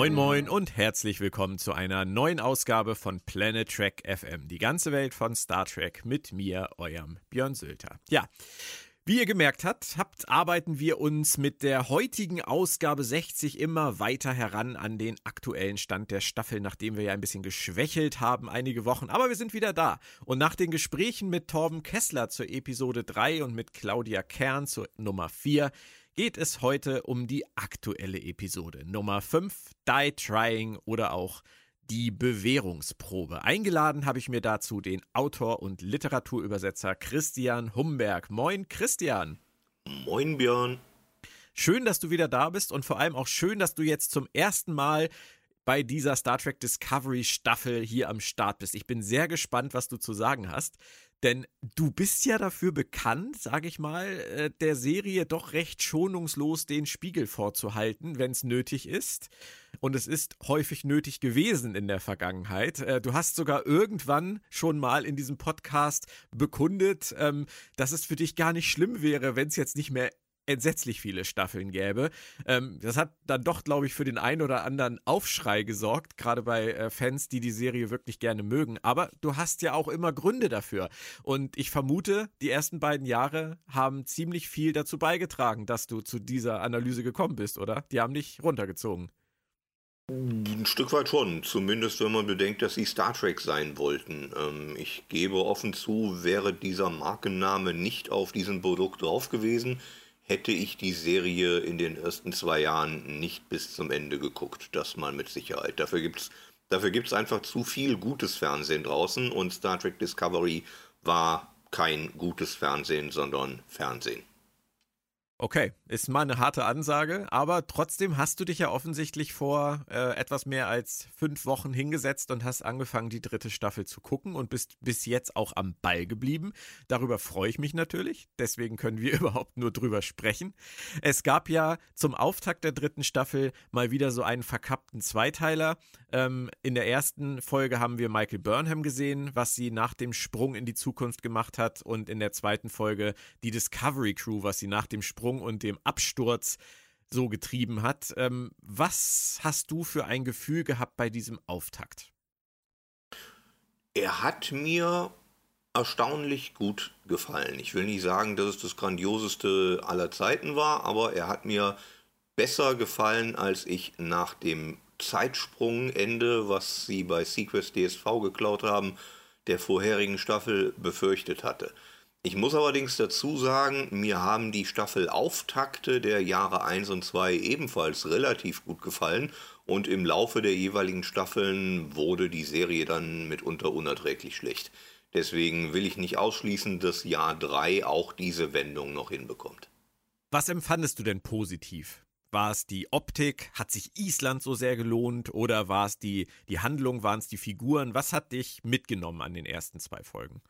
Moin Moin und herzlich willkommen zu einer neuen Ausgabe von Planet Trek FM. Die ganze Welt von Star Trek mit mir, eurem Björn Sülter. Ja. Wie ihr gemerkt habt, habt, arbeiten wir uns mit der heutigen Ausgabe 60 immer weiter heran an den aktuellen Stand der Staffel, nachdem wir ja ein bisschen geschwächelt haben einige Wochen. Aber wir sind wieder da. Und nach den Gesprächen mit Torben Kessler zur Episode 3 und mit Claudia Kern zur Nummer 4 geht es heute um die aktuelle Episode Nummer 5, Die Trying oder auch die Bewährungsprobe. Eingeladen habe ich mir dazu den Autor und Literaturübersetzer Christian Humberg. Moin Christian. Moin Björn. Schön, dass du wieder da bist und vor allem auch schön, dass du jetzt zum ersten Mal bei dieser Star Trek Discovery Staffel hier am Start bist. Ich bin sehr gespannt, was du zu sagen hast. Denn du bist ja dafür bekannt, sage ich mal, äh, der Serie doch recht schonungslos den Spiegel vorzuhalten, wenn es nötig ist. Und es ist häufig nötig gewesen in der Vergangenheit. Äh, du hast sogar irgendwann schon mal in diesem Podcast bekundet, ähm, dass es für dich gar nicht schlimm wäre, wenn es jetzt nicht mehr entsetzlich viele Staffeln gäbe. Ähm, das hat dann doch, glaube ich, für den einen oder anderen Aufschrei gesorgt, gerade bei äh, Fans, die die Serie wirklich gerne mögen. Aber du hast ja auch immer Gründe dafür. Und ich vermute, die ersten beiden Jahre haben ziemlich viel dazu beigetragen, dass du zu dieser Analyse gekommen bist, oder? Die haben dich runtergezogen. Ein Stück weit schon, zumindest wenn man bedenkt, dass sie Star Trek sein wollten. Ähm, ich gebe offen zu, wäre dieser Markenname nicht auf diesem Produkt drauf gewesen, hätte ich die Serie in den ersten zwei Jahren nicht bis zum Ende geguckt. Das mal mit Sicherheit. Dafür gibt es dafür gibt's einfach zu viel gutes Fernsehen draußen und Star Trek Discovery war kein gutes Fernsehen, sondern Fernsehen. Okay, ist mal eine harte Ansage, aber trotzdem hast du dich ja offensichtlich vor äh, etwas mehr als fünf Wochen hingesetzt und hast angefangen, die dritte Staffel zu gucken und bist bis jetzt auch am Ball geblieben. Darüber freue ich mich natürlich, deswegen können wir überhaupt nur drüber sprechen. Es gab ja zum Auftakt der dritten Staffel mal wieder so einen verkappten Zweiteiler. Ähm, in der ersten Folge haben wir Michael Burnham gesehen, was sie nach dem Sprung in die Zukunft gemacht hat und in der zweiten Folge die Discovery Crew, was sie nach dem Sprung Absprung und dem Absturz so getrieben hat. Ähm, was hast du für ein Gefühl gehabt bei diesem Auftakt? Er hat mir erstaunlich gut gefallen. Ich will nicht sagen, dass es das grandioseste aller Zeiten war, aber er hat mir besser gefallen, als ich nach dem Zeitsprungende, was sie bei Sequest DSV geklaut haben, der vorherigen Staffel befürchtet hatte. Ich muss allerdings dazu sagen, mir haben die Staffelauftakte der Jahre 1 und 2 ebenfalls relativ gut gefallen und im Laufe der jeweiligen Staffeln wurde die Serie dann mitunter unerträglich schlecht. Deswegen will ich nicht ausschließen, dass Jahr 3 auch diese Wendung noch hinbekommt. Was empfandest du denn positiv? War es die Optik? Hat sich Island so sehr gelohnt? Oder war es die, die Handlung? Waren es die Figuren? Was hat dich mitgenommen an den ersten zwei Folgen?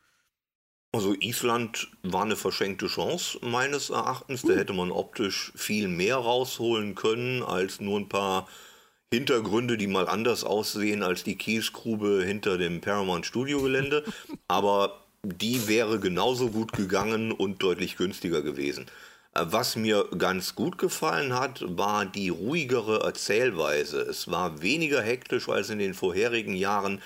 Also Island war eine verschenkte Chance meines Erachtens. Da hätte man optisch viel mehr rausholen können als nur ein paar Hintergründe, die mal anders aussehen als die Kiesgrube hinter dem Paramount Studio Gelände. Aber die wäre genauso gut gegangen und deutlich günstiger gewesen. Äh, was mir ganz gut gefallen hat, war die ruhigere Erzählweise. Es war weniger hektisch als in den vorherigen Jahren.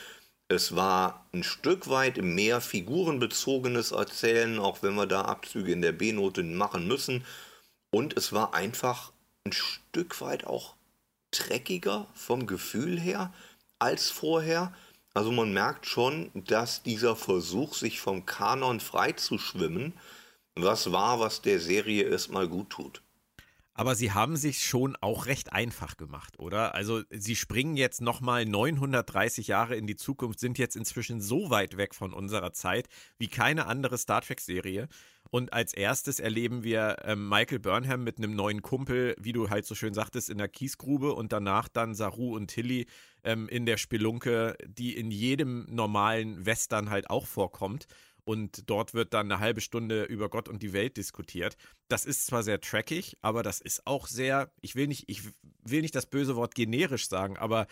Es war ein Stück weit mehr figurenbezogenes Erzählen, auch wenn wir da Abzüge in der B-Note machen müssen. Und es war einfach ein Stück weit auch dreckiger vom Gefühl her als vorher. Also man merkt schon, dass dieser Versuch, sich vom Kanon freizuschwimmen, was war, was der Serie erstmal gut tut. Aber sie haben sich schon auch recht einfach gemacht, oder? Also sie springen jetzt nochmal 930 Jahre in die Zukunft, sind jetzt inzwischen so weit weg von unserer Zeit wie keine andere Star Trek-Serie. Und als erstes erleben wir ähm, Michael Burnham mit einem neuen Kumpel, wie du halt so schön sagtest, in der Kiesgrube und danach dann Saru und Tilly ähm, in der Spelunke, die in jedem normalen Western halt auch vorkommt und dort wird dann eine halbe Stunde über Gott und die Welt diskutiert. Das ist zwar sehr trackig, aber das ist auch sehr, ich will nicht, ich will nicht das böse Wort generisch sagen, aber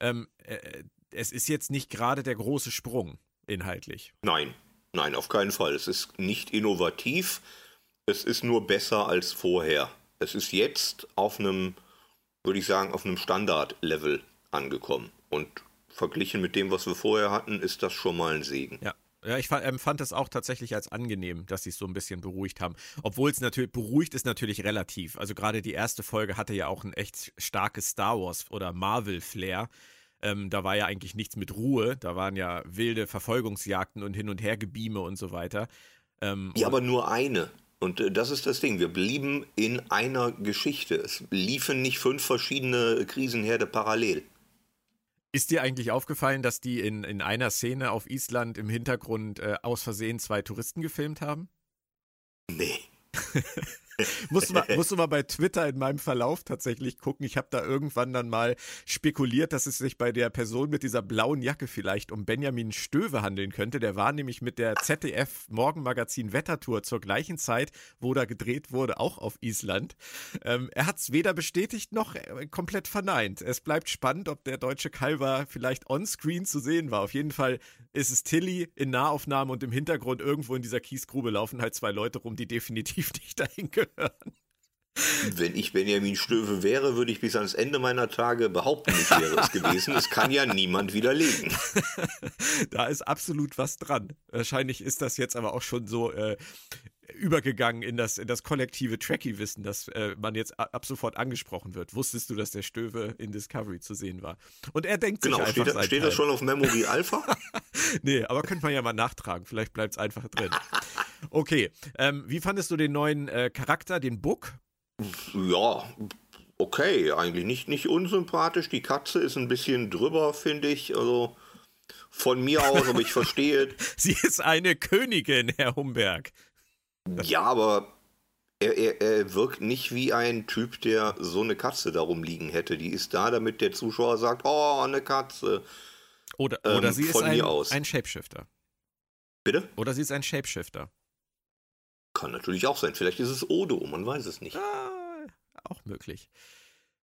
ähm, äh, es ist jetzt nicht gerade der große Sprung inhaltlich. Nein, nein, auf keinen Fall. Es ist nicht innovativ, es ist nur besser als vorher. Es ist jetzt auf einem würde ich sagen, auf einem Standard-Level angekommen. Und verglichen mit dem, was wir vorher hatten, ist das schon mal ein Segen. Ja. Ja, ich empfand es auch tatsächlich als angenehm, dass sie es so ein bisschen beruhigt haben. Obwohl es natürlich, beruhigt ist natürlich relativ. Also gerade die erste Folge hatte ja auch ein echt starkes Star Wars oder Marvel-Flair. Ähm, da war ja eigentlich nichts mit Ruhe. Da waren ja wilde Verfolgungsjagden und Hin- und Hergebieme und so weiter. Ähm, ja, aber nur eine. Und äh, das ist das Ding. Wir blieben in einer Geschichte. Es liefen nicht fünf verschiedene Krisenherde parallel. Ist dir eigentlich aufgefallen, dass die in, in einer Szene auf Island im Hintergrund äh, aus Versehen zwei Touristen gefilmt haben? Nee. musst, du mal, musst du mal bei Twitter in meinem Verlauf tatsächlich gucken. Ich habe da irgendwann dann mal spekuliert, dass es sich bei der Person mit dieser blauen Jacke vielleicht um Benjamin Stöwe handeln könnte. Der war nämlich mit der ZDF Morgenmagazin Wettertour zur gleichen Zeit, wo da gedreht wurde, auch auf Island. Ähm, er hat es weder bestätigt noch äh, komplett verneint. Es bleibt spannend, ob der deutsche Kalver vielleicht onscreen zu sehen war. Auf jeden Fall ist es Tilly in Nahaufnahme und im Hintergrund irgendwo in dieser Kiesgrube laufen halt zwei Leute rum, die definitiv nicht dahin gehören hören. Wenn ich Benjamin Stöwe wäre, würde ich bis ans Ende meiner Tage behaupten, ich wäre es gewesen. Es kann ja niemand widerlegen. da ist absolut was dran. Wahrscheinlich ist das jetzt aber auch schon so äh, übergegangen in das, in das kollektive Tracky-Wissen, dass äh, man jetzt ab sofort angesprochen wird. Wusstest du, dass der Stöwe in Discovery zu sehen war? Und er denkt genau, sich einfach steht, steht das schon auf Memory Alpha? nee, aber könnte man ja mal nachtragen. Vielleicht bleibt es einfach drin. Okay, ähm, wie fandest du den neuen äh, Charakter, den Book? Ja, okay, eigentlich nicht, nicht unsympathisch. Die Katze ist ein bisschen drüber, finde ich. Also von mir aus, aber ich verstehe. Sie ist eine Königin, Herr Humberg. Ja, aber er, er, er, wirkt nicht wie ein Typ, der so eine Katze darum liegen hätte. Die ist da, damit der Zuschauer sagt, oh, eine Katze. Oder, oder ähm, sie ist ein, ein Shapeshifter. Bitte? Oder sie ist ein Shapeshifter. Kann natürlich auch sein. Vielleicht ist es Odo, man weiß es nicht. Ah, auch möglich.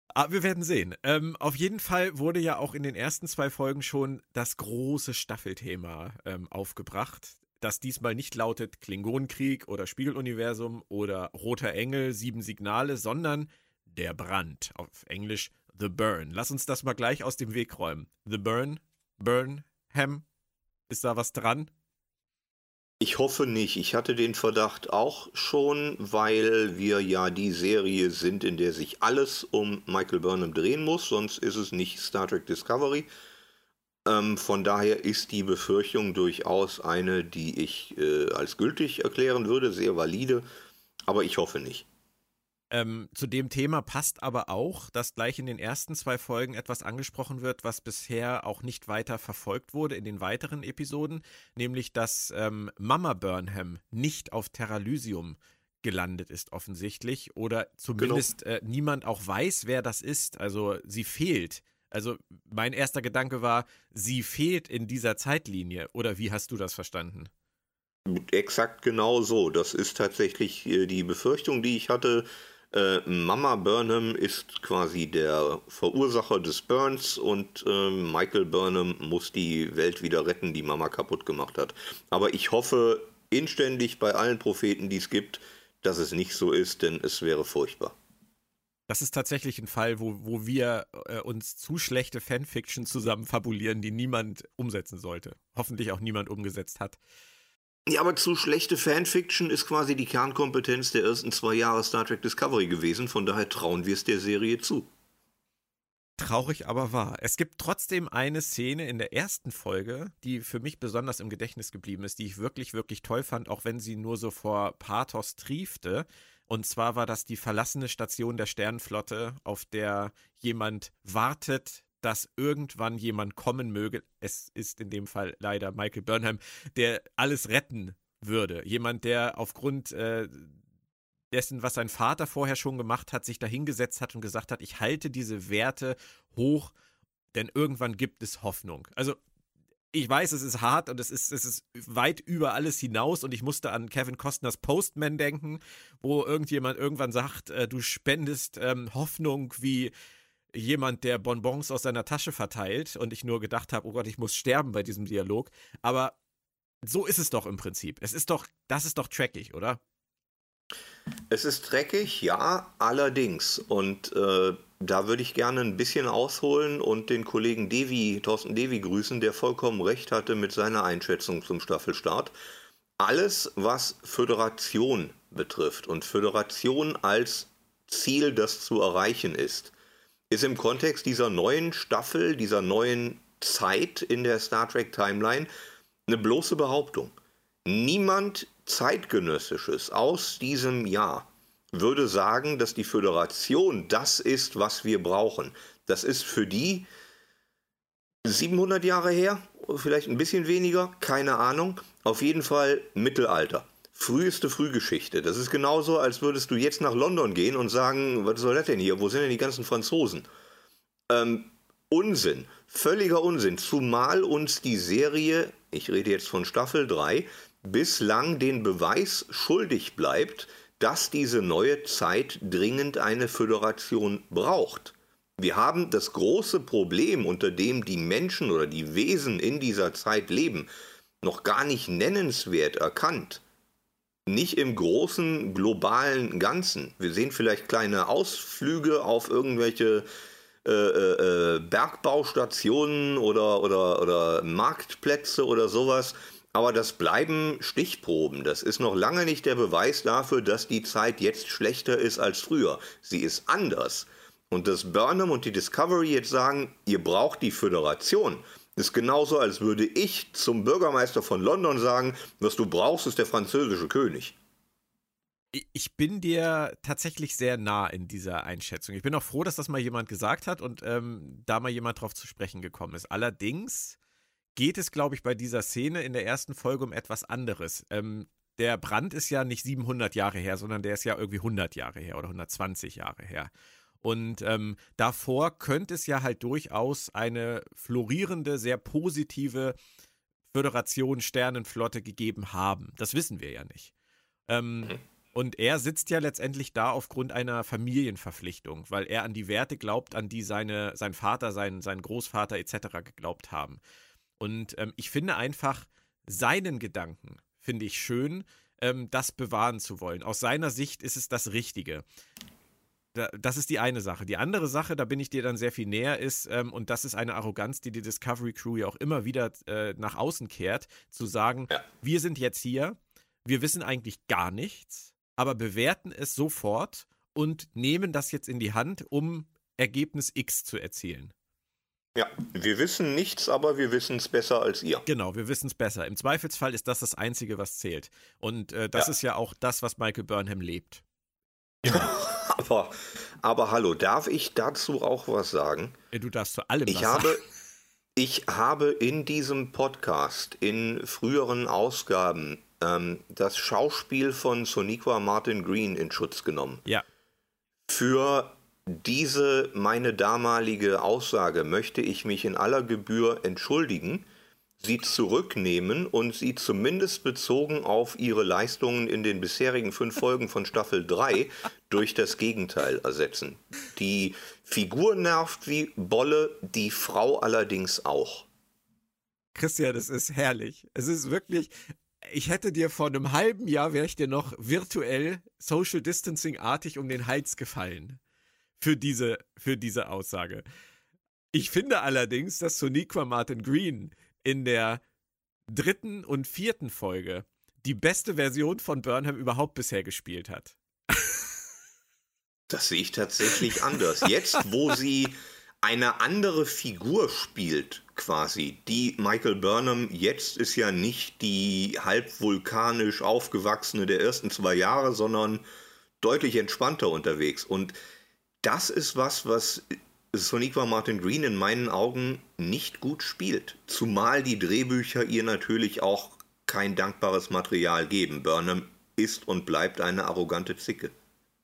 Aber ah, wir werden sehen. Ähm, auf jeden Fall wurde ja auch in den ersten zwei Folgen schon das große Staffelthema ähm, aufgebracht, das diesmal nicht lautet Klingonenkrieg oder Spiegeluniversum oder Roter Engel, sieben Signale, sondern der Brand. Auf Englisch The Burn. Lass uns das mal gleich aus dem Weg räumen. The Burn, Burn, Ham. Ist da was dran? Ich hoffe nicht. Ich hatte den Verdacht auch schon, weil wir ja die Serie sind, in der sich alles um Michael Burnham drehen muss, sonst ist es nicht Star Trek Discovery. Ähm, von daher ist die Befürchtung durchaus eine, die ich äh, als gültig erklären würde, sehr valide, aber ich hoffe nicht. Ähm, zu dem Thema passt aber auch, dass gleich in den ersten zwei Folgen etwas angesprochen wird, was bisher auch nicht weiter verfolgt wurde in den weiteren Episoden, nämlich dass ähm, Mama Burnham nicht auf Terralysium gelandet ist offensichtlich oder zumindest genau. äh, niemand auch weiß, wer das ist. Also sie fehlt. Also mein erster Gedanke war, sie fehlt in dieser Zeitlinie. Oder wie hast du das verstanden? Exakt genau so. Das ist tatsächlich äh, die Befürchtung, die ich hatte. Äh, Mama Burnham ist quasi der Verursacher des Burns und äh, Michael Burnham muss die Welt wieder retten, die Mama kaputt gemacht hat. Aber ich hoffe inständig bei allen Propheten, die es gibt, dass es nicht so ist, denn es wäre furchtbar. Das ist tatsächlich ein Fall, wo, wo wir äh, uns zu schlechte Fanfiction zusammen fabulieren, die niemand umsetzen sollte. Hoffentlich auch niemand umgesetzt hat. Ja, aber zu schlechte Fanfiction ist quasi die Kernkompetenz der ersten zwei Jahre Star Trek Discovery gewesen, von daher trauen wir es der Serie zu. Traurig aber wahr. Es gibt trotzdem eine Szene in der ersten Folge, die für mich besonders im Gedächtnis geblieben ist, die ich wirklich, wirklich toll fand, auch wenn sie nur so vor Pathos triefte. Und zwar war das die verlassene Station der Sternenflotte, auf der jemand wartet, dass irgendwann jemand kommen möge. Es ist in dem Fall leider Michael Burnham, der alles retten würde. Jemand, der aufgrund äh, dessen, was sein Vater vorher schon gemacht hat, sich dahingesetzt hat und gesagt hat, ich halte diese Werte hoch, denn irgendwann gibt es Hoffnung. Also ich weiß, es ist hart und es ist, es ist weit über alles hinaus und ich musste an Kevin Costners Postman denken, wo irgendjemand irgendwann sagt, äh, du spendest ähm, Hoffnung wie jemand, der Bonbons aus seiner Tasche verteilt und ich nur gedacht habe, oh Gott, ich muss sterben bei diesem Dialog. Aber so ist es doch im Prinzip. Es ist doch, das ist doch trackig, oder? Es ist dreckig, ja, allerdings. Und äh, da würde ich gerne ein bisschen ausholen und den Kollegen Devi, Thorsten Devi grüßen, der vollkommen recht hatte mit seiner Einschätzung zum Staffelstart. Alles, was Föderation betrifft und Föderation als Ziel, das zu erreichen ist, ist im Kontext dieser neuen Staffel, dieser neuen Zeit in der Star Trek Timeline eine bloße Behauptung. Niemand zeitgenössisches aus diesem Jahr würde sagen, dass die Föderation das ist, was wir brauchen. Das ist für die 700 Jahre her, vielleicht ein bisschen weniger, keine Ahnung. Auf jeden Fall Mittelalter. Früheste Frühgeschichte. Das ist genauso, als würdest du jetzt nach London gehen und sagen, was soll das denn hier? Wo sind denn die ganzen Franzosen? Ähm, Unsinn. Völliger Unsinn. Zumal uns die Serie, ich rede jetzt von Staffel 3, bislang den Beweis schuldig bleibt, dass diese neue Zeit dringend eine Föderation braucht. Wir haben das große Problem, unter dem die Menschen oder die Wesen in dieser Zeit leben, noch gar nicht nennenswert erkannt. Nicht im großen globalen Ganzen. Wir sehen vielleicht kleine Ausflüge auf irgendwelche äh, äh, äh Bergbaustationen oder, oder, oder Marktplätze oder sowas. Aber das bleiben Stichproben. Das ist noch lange nicht der Beweis dafür, dass die Zeit jetzt schlechter ist als früher. Sie ist anders. Und dass Burnham und die Discovery jetzt sagen, ihr braucht die Föderation, ist genauso, als würde ich zum Bürgermeister von London sagen, was du brauchst, ist der französische König. Ich bin dir tatsächlich sehr nah in dieser Einschätzung. Ich bin auch froh, dass das mal jemand gesagt hat und ähm, da mal jemand drauf zu sprechen gekommen ist. Allerdings geht es, glaube ich, bei dieser Szene in der ersten Folge um etwas anderes. Ähm, der Brand ist ja nicht 700 Jahre her, sondern der ist ja irgendwie 100 Jahre her oder 120 Jahre her. Und ähm, davor könnte es ja halt durchaus eine florierende, sehr positive Föderation Sternenflotte gegeben haben. Das wissen wir ja nicht. Ähm, mhm. Und er sitzt ja letztendlich da aufgrund einer Familienverpflichtung, weil er an die Werte glaubt, an die seine, sein Vater, sein, sein Großvater etc. geglaubt haben. Und ähm, ich finde einfach seinen Gedanken, finde ich schön, ähm, das bewahren zu wollen. Aus seiner Sicht ist es das Richtige. Da, das ist die eine Sache. Die andere Sache, da bin ich dir dann sehr viel näher, ist, ähm, und das ist eine Arroganz, die die Discovery Crew ja auch immer wieder äh, nach außen kehrt, zu sagen, ja. wir sind jetzt hier, wir wissen eigentlich gar nichts, aber bewerten es sofort und nehmen das jetzt in die Hand, um Ergebnis X zu erzielen. Ja, wir wissen nichts, aber wir wissen es besser als ihr. Genau, wir wissen es besser. Im Zweifelsfall ist das das Einzige, was zählt. Und äh, das ja. ist ja auch das, was Michael Burnham lebt. aber, aber hallo, darf ich dazu auch was sagen? Du darfst zu allem ich was habe, sagen. Ich habe in diesem Podcast, in früheren Ausgaben, ähm, das Schauspiel von Soniqua Martin Green in Schutz genommen. Ja. Für diese meine damalige Aussage möchte ich mich in aller Gebühr entschuldigen, sie zurücknehmen und sie zumindest bezogen auf ihre Leistungen in den bisherigen fünf Folgen von Staffel 3 durch das Gegenteil ersetzen. Die Figur nervt wie Bolle, die Frau allerdings auch. Christian, es ist herrlich. Es ist wirklich, ich hätte dir vor einem halben Jahr, wäre ich dir noch virtuell Social Distancing artig um den Hals gefallen für diese, für diese Aussage. Ich finde allerdings, dass Soniqua Martin Green in der dritten und vierten Folge die beste Version von Burnham überhaupt bisher gespielt hat. Das sehe ich tatsächlich anders. Jetzt, wo sie eine andere Figur spielt, quasi. Die Michael Burnham jetzt ist ja nicht die halb vulkanisch aufgewachsene der ersten zwei Jahre, sondern deutlich entspannter unterwegs. Und das ist was, was Soniqua Martin Green in meinen Augen nicht gut spielt. Zumal die Drehbücher ihr natürlich auch kein dankbares Material geben. Burnham ist und bleibt eine arrogante Zicke.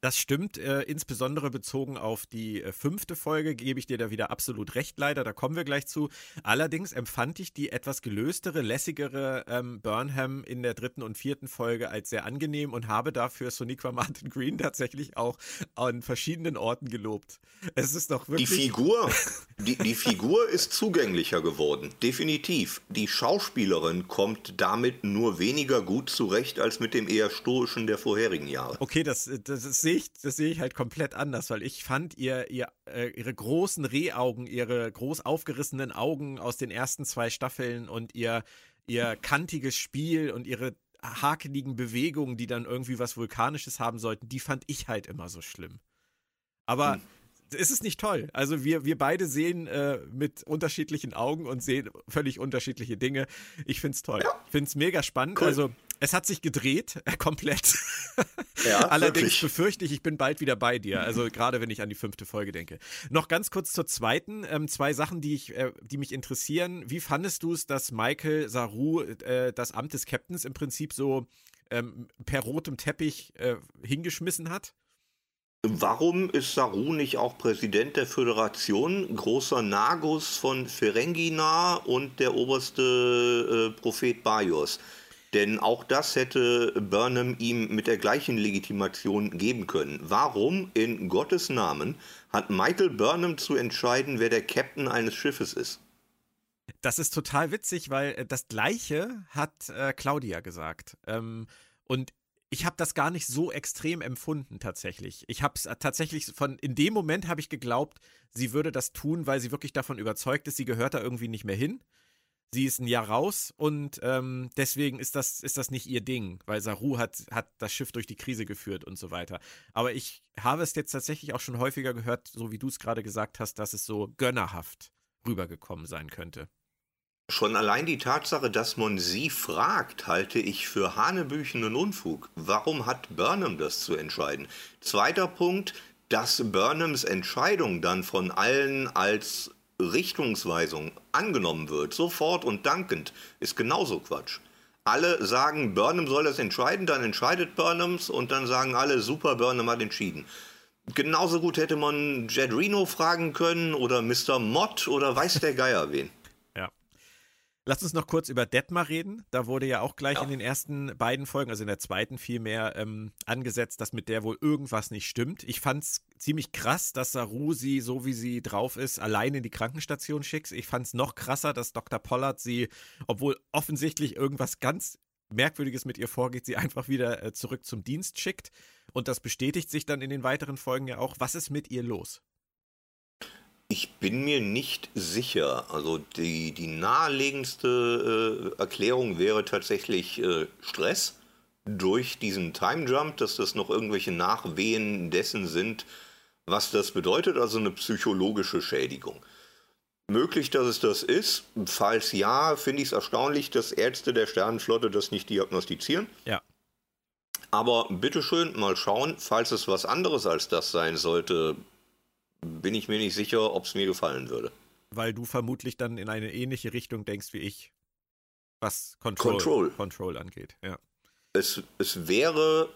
Das stimmt, äh, insbesondere bezogen auf die äh, fünfte Folge gebe ich dir da wieder absolut recht, leider, da kommen wir gleich zu. Allerdings empfand ich die etwas gelöstere, lässigere ähm, Burnham in der dritten und vierten Folge als sehr angenehm und habe dafür Soniqua Martin Green tatsächlich auch an verschiedenen Orten gelobt. Es ist doch wirklich. Die Figur, die, die Figur ist zugänglicher geworden, definitiv. Die Schauspielerin kommt damit nur weniger gut zurecht als mit dem eher stoischen der vorherigen Jahre. Okay, das, das ist sehe ich, das sehe ich halt komplett anders, weil ich fand ihr, ihr äh, ihre großen Rehaugen, ihre groß aufgerissenen Augen aus den ersten zwei Staffeln und ihr, ihr kantiges Spiel und ihre hakeligen Bewegungen, die dann irgendwie was Vulkanisches haben sollten, die fand ich halt immer so schlimm. Aber hm ist es nicht toll? Also wir, wir beide sehen äh, mit unterschiedlichen Augen und sehen völlig unterschiedliche Dinge. Ich finde es toll. Ja. Ich finde es mega spannend. Cool. Also es hat sich gedreht, äh, komplett. Ja, Allerdings wirklich. befürchte ich, ich bin bald wieder bei dir. Also gerade wenn ich an die fünfte Folge denke. Noch ganz kurz zur zweiten. Ähm, zwei Sachen, die, ich, äh, die mich interessieren. Wie fandest du es, dass Michael Saru äh, das Amt des Captains im Prinzip so ähm, per rotem Teppich äh, hingeschmissen hat? Warum ist Saru nicht auch Präsident der Föderation? Großer Nagus von Ferengina und der oberste äh, Prophet Bajos. Denn auch das hätte Burnham ihm mit der gleichen Legitimation geben können. Warum in Gottes Namen hat Michael Burnham zu entscheiden, wer der Captain eines Schiffes ist? Das ist total witzig, weil äh, das Gleiche hat äh, Claudia gesagt. Ähm, und ich habe das gar nicht so extrem empfunden tatsächlich. Ich habe es äh, tatsächlich von in dem Moment habe ich geglaubt, sie würde das tun, weil sie wirklich davon überzeugt ist, sie gehört da irgendwie nicht mehr hin. Sie ist ein Jahr raus und ähm, deswegen ist das, ist das nicht ihr Ding, weil Saru hat, hat das Schiff durch die Krise geführt und so weiter. Aber ich habe es jetzt tatsächlich auch schon häufiger gehört, so wie du es gerade gesagt hast, dass es so gönnerhaft rübergekommen sein könnte. Schon allein die Tatsache, dass man sie fragt, halte ich für hanebüchenen Unfug. Warum hat Burnham das zu entscheiden? Zweiter Punkt, dass Burnhams Entscheidung dann von allen als Richtungsweisung angenommen wird, sofort und dankend, ist genauso Quatsch. Alle sagen, Burnham soll das entscheiden, dann entscheidet Burnhams und dann sagen alle, super, Burnham hat entschieden. Genauso gut hätte man Jed Reno fragen können oder Mr. Mott oder weiß der Geier wen. Lass uns noch kurz über Detmar reden. Da wurde ja auch gleich ja. in den ersten beiden Folgen, also in der zweiten vielmehr, ähm, angesetzt, dass mit der wohl irgendwas nicht stimmt. Ich fand es ziemlich krass, dass Saru sie, so wie sie drauf ist, allein in die Krankenstation schickt. Ich fand es noch krasser, dass Dr. Pollard sie, obwohl offensichtlich irgendwas ganz Merkwürdiges mit ihr vorgeht, sie einfach wieder äh, zurück zum Dienst schickt. Und das bestätigt sich dann in den weiteren Folgen ja auch. Was ist mit ihr los? Ich bin mir nicht sicher. Also die, die naheliegendste äh, Erklärung wäre tatsächlich äh, Stress durch diesen Time Jump, dass das noch irgendwelche Nachwehen dessen sind, was das bedeutet, also eine psychologische Schädigung. Möglich, dass es das ist. Falls ja, finde ich es erstaunlich, dass Ärzte der Sternenflotte das nicht diagnostizieren. Ja. Aber bitteschön, mal schauen, falls es was anderes als das sein sollte, bin ich mir nicht sicher, ob es mir gefallen würde. Weil du vermutlich dann in eine ähnliche Richtung denkst wie ich, was Control, Control. Control angeht. Ja. Es, es wäre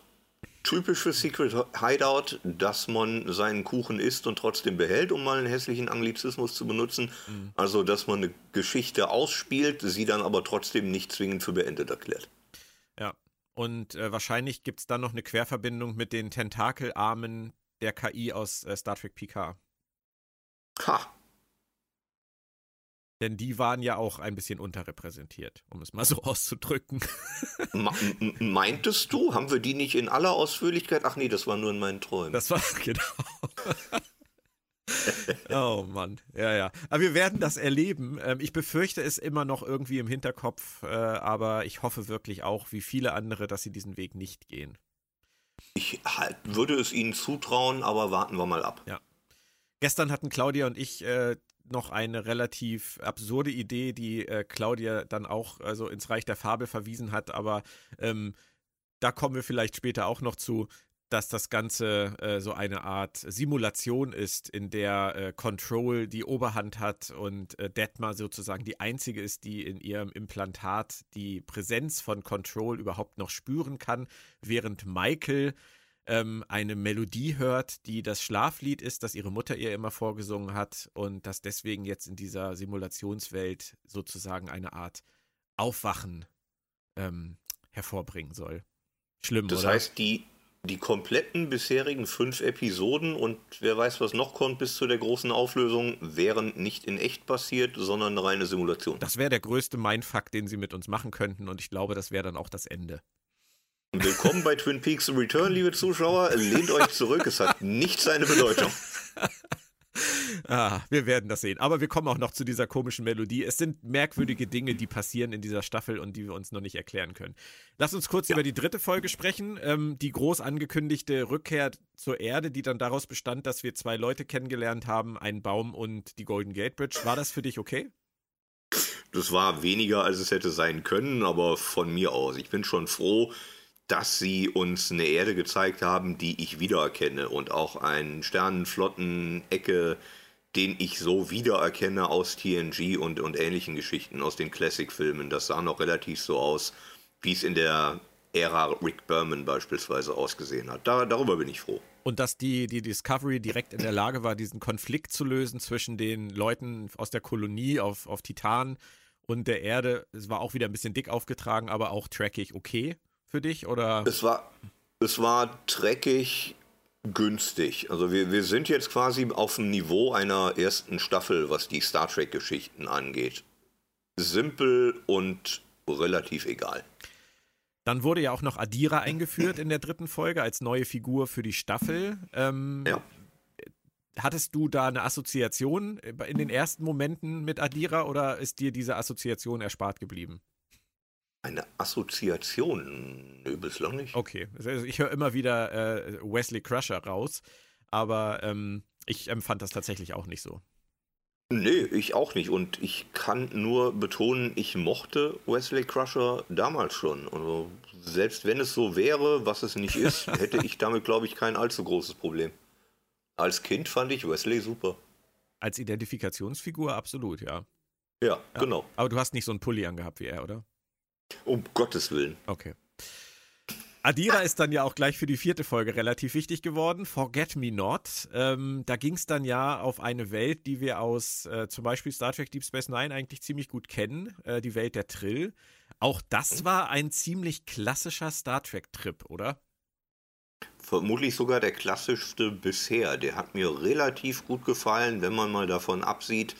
typisch für Secret Hideout, dass man seinen Kuchen isst und trotzdem behält, um mal einen hässlichen Anglizismus zu benutzen. Mhm. Also, dass man eine Geschichte ausspielt, sie dann aber trotzdem nicht zwingend für beendet erklärt. Ja, und äh, wahrscheinlich gibt es dann noch eine Querverbindung mit den Tentakelarmen der KI aus äh, Star Trek PK. Ha. Denn die waren ja auch ein bisschen unterrepräsentiert, um es mal so auszudrücken. meintest du? Haben wir die nicht in aller Ausführlichkeit? Ach nee, das war nur in meinen Träumen. Das war, genau. oh Mann, ja, ja. Aber wir werden das erleben. Ähm, ich befürchte es immer noch irgendwie im Hinterkopf, äh, aber ich hoffe wirklich auch, wie viele andere, dass sie diesen Weg nicht gehen. Ich halt, würde es Ihnen zutrauen, aber warten wir mal ab. Ja. Gestern hatten Claudia und ich äh, noch eine relativ absurde Idee, die äh, Claudia dann auch also ins Reich der Fabel verwiesen hat, aber ähm, da kommen wir vielleicht später auch noch zu, dass das Ganze äh, so eine Art Simulation ist, in der äh, Control die Oberhand hat und äh, Detmar sozusagen die einzige ist, die in ihrem Implantat die Präsenz von Control überhaupt noch spüren kann, während Michael ähm, eine Melodie hört, die das Schlaflied ist, das ihre Mutter ihr immer vorgesungen hat und das deswegen jetzt in dieser Simulationswelt sozusagen eine Art Aufwachen ähm, hervorbringen soll. Schlimm, das oder? Das heißt, die, die kompletten bisherigen fünf Episoden und wer weiß, was noch kommt bis zu der großen Auflösung, wären nicht in echt passiert, sondern eine reine Simulation. Das wäre der größte Mindfuck, den sie mit uns machen könnten und ich glaube, das wäre dann auch das Ende. Willkommen bei Twin Peaks Return, liebe Zuschauer. Lehnt euch zurück, es hat nicht seine Bedeutung. ah, wir werden das sehen. Aber wir kommen auch noch zu dieser komischen Melodie. Es sind merkwürdige Dinge, die passieren in dieser Staffel und die wir uns noch nicht erklären können. Lass uns kurz ja. über die dritte Folge sprechen. Ähm, die groß angekündigte Rückkehr zur Erde, die dann daraus bestand, dass wir zwei Leute kennengelernt haben, einen Baum und die Golden Gate Bridge. War das für dich okay? Das war weniger, als es hätte sein können, aber von mir aus. Ich bin schon froh, dass sie uns eine Erde gezeigt haben, die ich wiedererkenne und auch einen Sternenflotten-Ecke, den ich so wiedererkenne aus TNG und, und ähnlichen Geschichten, aus den Classic-Filmen. Das sah noch relativ so aus, wie es in der Ära Rick Berman beispielsweise ausgesehen hat. Da, darüber bin ich froh. Und dass die, die Discovery direkt in der Lage war, diesen Konflikt zu lösen zwischen den Leuten aus der Kolonie auf, auf Titan und der Erde. Es war auch wieder ein bisschen dick aufgetragen, aber auch trackig okay für dich? Oder? Es war, es war dreckig günstig. Also wir, wir sind jetzt quasi auf dem Niveau einer ersten Staffel, was die Star Trek-Geschichten angeht. Simpel und relativ egal. Dann wurde ja auch noch Adira eingeführt in der dritten Folge als neue Figur für die Staffel. Ähm, ja. Hattest du da eine Assoziation in den ersten Momenten mit Adira oder ist dir diese Assoziation erspart geblieben? Eine Assoziation? Nö, bislang nicht. Okay. Also ich höre immer wieder äh, Wesley Crusher raus, aber ähm, ich empfand das tatsächlich auch nicht so. Nee, ich auch nicht. Und ich kann nur betonen, ich mochte Wesley Crusher damals schon. Also, selbst wenn es so wäre, was es nicht ist, hätte ich damit, glaube ich, kein allzu großes Problem. Als Kind fand ich Wesley super. Als Identifikationsfigur absolut, ja. Ja, ja. genau. Aber du hast nicht so einen Pulli angehabt wie er, oder? Um Gottes Willen. Okay. Adira ist dann ja auch gleich für die vierte Folge relativ wichtig geworden. Forget Me Not. Ähm, da ging es dann ja auf eine Welt, die wir aus äh, zum Beispiel Star Trek Deep Space Nine eigentlich ziemlich gut kennen, äh, die Welt der Trill. Auch das war ein ziemlich klassischer Star Trek-Trip, oder? Vermutlich sogar der klassischste bisher. Der hat mir relativ gut gefallen, wenn man mal davon absieht,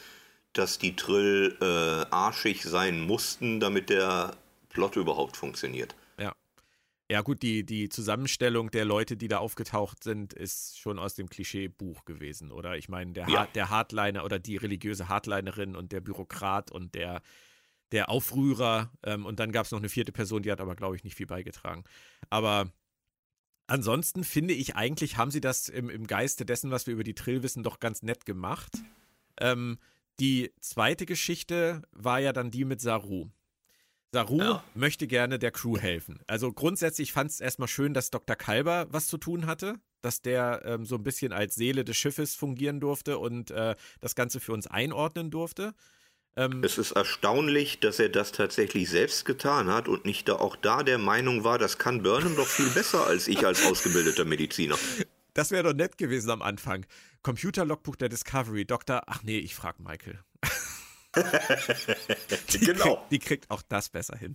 dass die Trill äh, arschig sein mussten, damit der Plot überhaupt funktioniert. Ja. Ja, gut, die, die Zusammenstellung der Leute, die da aufgetaucht sind, ist schon aus dem Klischeebuch gewesen, oder? Ich meine, der, ja. der Hardliner oder die religiöse Hardlinerin und der Bürokrat und der, der Aufrührer ähm, und dann gab es noch eine vierte Person, die hat aber, glaube ich, nicht viel beigetragen. Aber ansonsten finde ich eigentlich, haben sie das im, im Geiste dessen, was wir über die Trill wissen, doch ganz nett gemacht. Ähm, die zweite Geschichte war ja dann die mit Saru. Saru ja. möchte gerne der Crew helfen. Also grundsätzlich fand es erstmal schön, dass Dr. Kalber was zu tun hatte, dass der ähm, so ein bisschen als Seele des Schiffes fungieren durfte und äh, das Ganze für uns einordnen durfte. Ähm, es ist erstaunlich, dass er das tatsächlich selbst getan hat und nicht da auch da der Meinung war, das kann Burnham doch viel besser als ich als ausgebildeter Mediziner. Das wäre doch nett gewesen am Anfang. Computer-Logbuch der Discovery, Doktor, ach nee, ich frag Michael. die genau. Kriegt, die kriegt auch das besser hin.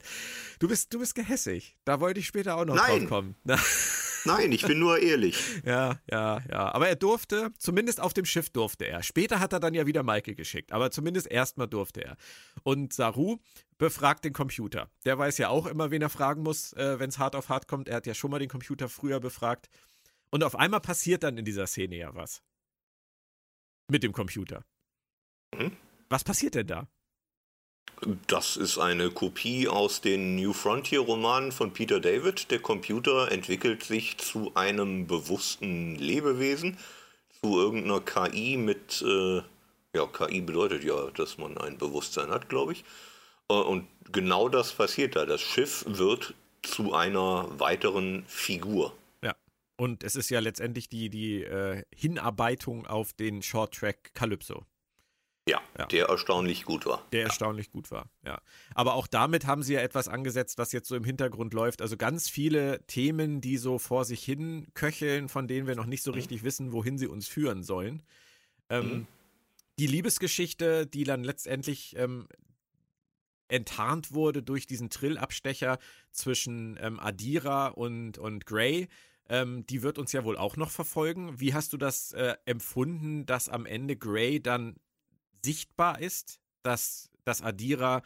Du bist, du bist gehässig. Da wollte ich später auch noch Nein. drauf kommen. Nein, ich bin nur ehrlich. Ja, ja, ja. Aber er durfte, zumindest auf dem Schiff durfte er. Später hat er dann ja wieder Michael geschickt, aber zumindest erstmal durfte er. Und Saru befragt den Computer. Der weiß ja auch immer, wen er fragen muss, äh, wenn es hart auf hart kommt. Er hat ja schon mal den Computer früher befragt. Und auf einmal passiert dann in dieser Szene ja was. Mit dem Computer. Hm? Was passiert denn da? Das ist eine Kopie aus den New Frontier Romanen von Peter David. Der Computer entwickelt sich zu einem bewussten Lebewesen, zu irgendeiner KI mit, äh, ja, KI bedeutet ja, dass man ein Bewusstsein hat, glaube ich. Äh, und genau das passiert da. Das Schiff wird zu einer weiteren Figur. Ja. Und es ist ja letztendlich die, die äh, Hinarbeitung auf den Short Track Calypso. Ja, ja, der erstaunlich gut war. Der ja. erstaunlich gut war, ja. Aber auch damit haben sie ja etwas angesetzt, was jetzt so im Hintergrund läuft. Also ganz viele Themen, die so vor sich hin köcheln, von denen wir noch nicht so mhm. richtig wissen, wohin sie uns führen sollen. Ähm, mhm. Die Liebesgeschichte, die dann letztendlich ähm, enttarnt wurde durch diesen Trillabstecher zwischen ähm, Adira und, und Grey, ähm, die wird uns ja wohl auch noch verfolgen. Wie hast du das äh, empfunden, dass am Ende Grey dann sichtbar ist, dass, dass Adira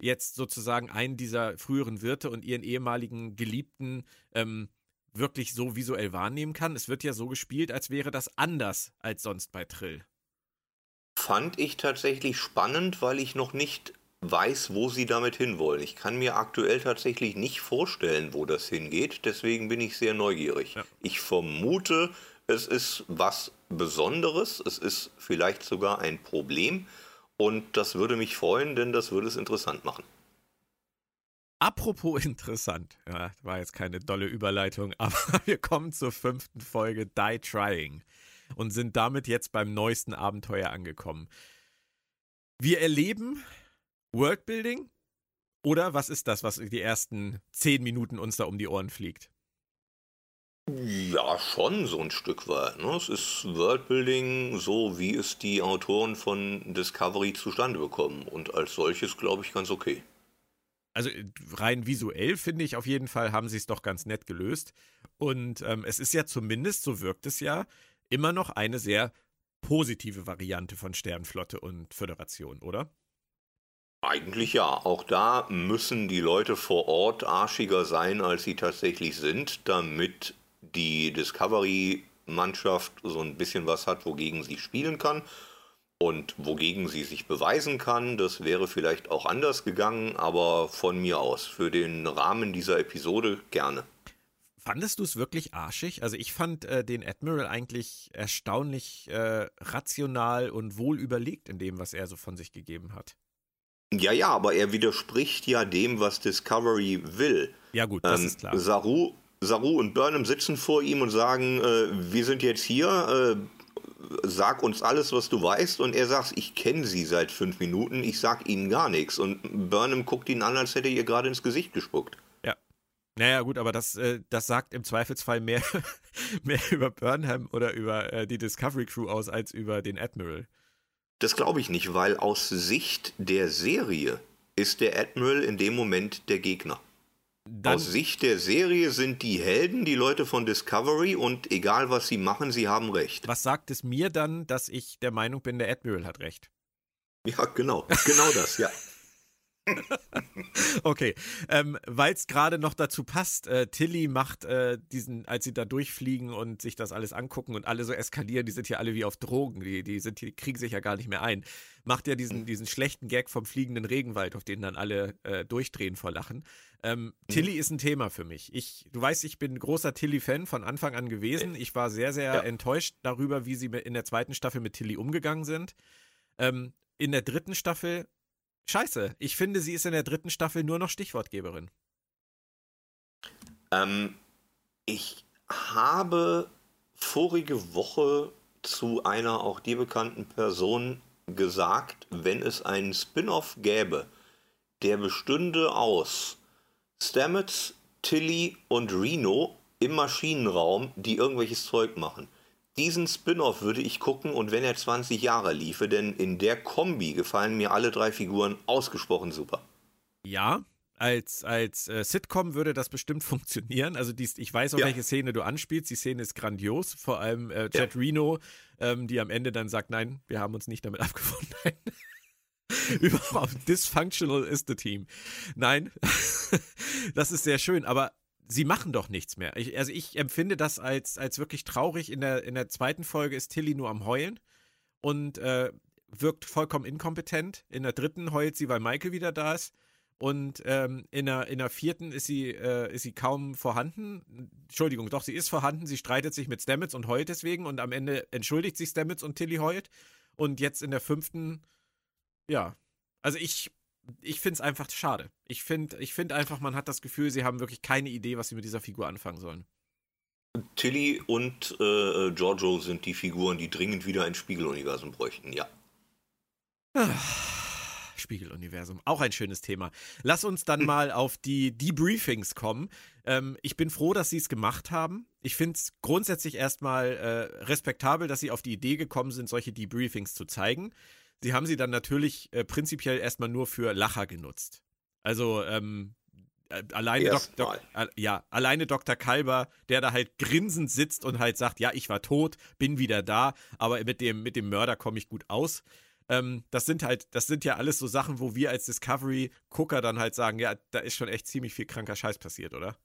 jetzt sozusagen einen dieser früheren Wirte und ihren ehemaligen Geliebten ähm, wirklich so visuell wahrnehmen kann. Es wird ja so gespielt, als wäre das anders als sonst bei Trill. Fand ich tatsächlich spannend, weil ich noch nicht weiß, wo sie damit hinwollen. Ich kann mir aktuell tatsächlich nicht vorstellen, wo das hingeht. Deswegen bin ich sehr neugierig. Ja. Ich vermute, es ist was Besonderes. Es ist vielleicht sogar ein Problem. Und das würde mich freuen, denn das würde es interessant machen. Apropos interessant, ja, war jetzt keine dolle Überleitung, aber wir kommen zur fünften Folge Die Trying und sind damit jetzt beim neuesten Abenteuer angekommen. Wir erleben Worldbuilding oder was ist das, was die ersten zehn Minuten uns da um die Ohren fliegt? Ja, schon so ein Stück weit. Ne? Es ist Worldbuilding, so wie es die Autoren von Discovery zustande bekommen. Und als solches, glaube ich, ganz okay. Also rein visuell finde ich auf jeden Fall, haben sie es doch ganz nett gelöst. Und ähm, es ist ja zumindest, so wirkt es ja, immer noch eine sehr positive Variante von Sternflotte und Föderation, oder? Eigentlich ja. Auch da müssen die Leute vor Ort arschiger sein, als sie tatsächlich sind, damit die Discovery-Mannschaft so ein bisschen was hat, wogegen sie spielen kann und wogegen sie sich beweisen kann. Das wäre vielleicht auch anders gegangen, aber von mir aus. Für den Rahmen dieser Episode gerne. Fandest du es wirklich arschig? Also ich fand äh, den Admiral eigentlich erstaunlich äh, rational und wohl überlegt in dem, was er so von sich gegeben hat. Ja, ja, aber er widerspricht ja dem, was Discovery will. Ja gut, das ähm, ist klar. Saru Saru und Burnham sitzen vor ihm und sagen, äh, wir sind jetzt hier, äh, sag uns alles, was du weißt. Und er sagt, ich kenne sie seit fünf Minuten, ich sag ihnen gar nichts. Und Burnham guckt ihn an, als hätte er ihr gerade ins Gesicht gespuckt. Ja. Naja, gut, aber das, äh, das sagt im Zweifelsfall mehr, mehr über Burnham oder über äh, die Discovery Crew aus, als über den Admiral. Das glaube ich nicht, weil aus Sicht der Serie ist der Admiral in dem Moment der Gegner. Dann, Aus Sicht der Serie sind die Helden die Leute von Discovery und egal was sie machen, sie haben recht. Was sagt es mir dann, dass ich der Meinung bin, der Admiral hat recht? Ja, genau. Genau das, ja. okay, ähm, weil es gerade noch dazu passt, äh, Tilly macht äh, diesen, als sie da durchfliegen und sich das alles angucken und alle so eskalieren, die sind ja alle wie auf Drogen, die, die, sind, die kriegen sich ja gar nicht mehr ein, macht ja diesen, diesen schlechten Gag vom fliegenden Regenwald, auf den dann alle äh, durchdrehen vor Lachen. Ähm, mhm. Tilly ist ein Thema für mich. Ich, du weißt, ich bin großer Tilly-Fan von Anfang an gewesen. Ich war sehr, sehr ja. enttäuscht darüber, wie sie in der zweiten Staffel mit Tilly umgegangen sind. Ähm, in der dritten Staffel scheiße. Ich finde, sie ist in der dritten Staffel nur noch Stichwortgeberin. Ähm, ich habe vorige Woche zu einer auch dir bekannten Person gesagt, wenn es einen Spin-off gäbe, der bestünde aus Stamets, Tilly und Reno im Maschinenraum, die irgendwelches Zeug machen, diesen Spin-off würde ich gucken und wenn er 20 Jahre liefe, denn in der Kombi gefallen mir alle drei Figuren ausgesprochen super. Ja, als, als äh, Sitcom würde das bestimmt funktionieren. Also dies, ich weiß, auf ja. welche Szene du anspielst. Die Szene ist grandios. Vor allem äh, Jet ja. Reno, ähm, die am Ende dann sagt, nein, wir haben uns nicht damit abgefunden. Überhaupt dysfunctional ist the team. Nein, das ist sehr schön. Aber sie machen doch nichts mehr. Ich, also ich empfinde das als, als wirklich traurig. In der, in der zweiten Folge ist Tilly nur am Heulen und äh, wirkt vollkommen inkompetent. In der dritten heult sie, weil Michael wieder da ist. Und ähm, in, der, in der vierten ist sie, äh, ist sie kaum vorhanden. Entschuldigung, doch, sie ist vorhanden. Sie streitet sich mit Stamets und heult deswegen. Und am Ende entschuldigt sich Stamets und Tilly heult. Und jetzt in der fünften, ja. Also ich ich finde es einfach schade. Ich finde ich find einfach, man hat das Gefühl, sie haben wirklich keine Idee, was sie mit dieser Figur anfangen sollen. Tilly und äh, Giorgio sind die Figuren, die dringend wieder ein Spiegeluniversum bräuchten, ja. Spiegeluniversum, auch ein schönes Thema. Lass uns dann mal auf die Debriefings kommen. Ähm, ich bin froh, dass sie es gemacht haben. Ich finde es grundsätzlich erstmal äh, respektabel, dass sie auf die Idee gekommen sind, solche Debriefings zu zeigen. Sie haben sie dann natürlich äh, prinzipiell erstmal nur für Lacher genutzt. Also ähm, äh, alleine, Dok Dok ja, alleine Dr. Kalber, der da halt grinsend sitzt und halt sagt, ja, ich war tot, bin wieder da, aber mit dem, mit dem Mörder komme ich gut aus. Ähm, das sind halt, das sind ja alles so Sachen, wo wir als Discovery-Gucker dann halt sagen, ja, da ist schon echt ziemlich viel kranker Scheiß passiert, oder?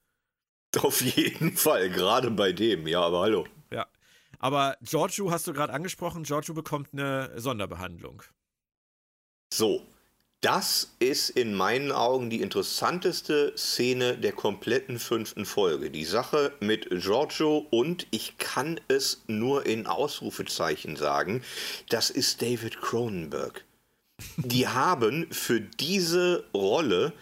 Auf jeden Fall, gerade bei dem, ja, aber hallo. Ja. Aber Giorgio hast du gerade angesprochen, Giorgio bekommt eine Sonderbehandlung. So, das ist in meinen Augen die interessanteste Szene der kompletten fünften Folge. Die Sache mit Giorgio und ich kann es nur in Ausrufezeichen sagen, das ist David Cronenberg. Die haben für diese Rolle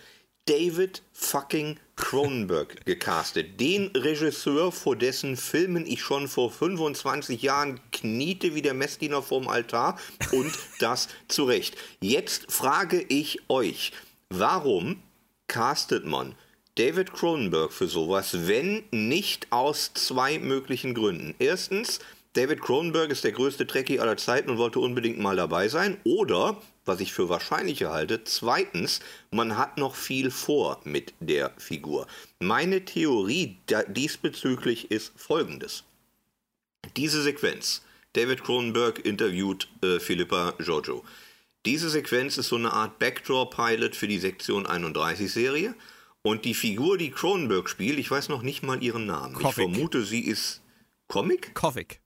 David fucking Cronenberg gecastet. Den Regisseur, vor dessen Filmen ich schon vor 25 Jahren kniete wie der Messdiener vorm Altar und das zu Recht. Jetzt frage ich euch, warum castet man David Cronenberg für sowas, wenn nicht aus zwei möglichen Gründen? Erstens, David Cronenberg ist der größte Trekkie aller Zeiten und wollte unbedingt mal dabei sein. Oder was ich für wahrscheinlicher halte. Zweitens, man hat noch viel vor mit der Figur. Meine Theorie diesbezüglich ist folgendes. Diese Sequenz, David Cronenberg interviewt äh, Philippa Giorgio. Diese Sequenz ist so eine Art Backdoor-Pilot für die Sektion 31-Serie. Und die Figur, die Cronenberg spielt, ich weiß noch nicht mal ihren Namen. Kovic. Ich vermute, sie ist Comic? Kovic.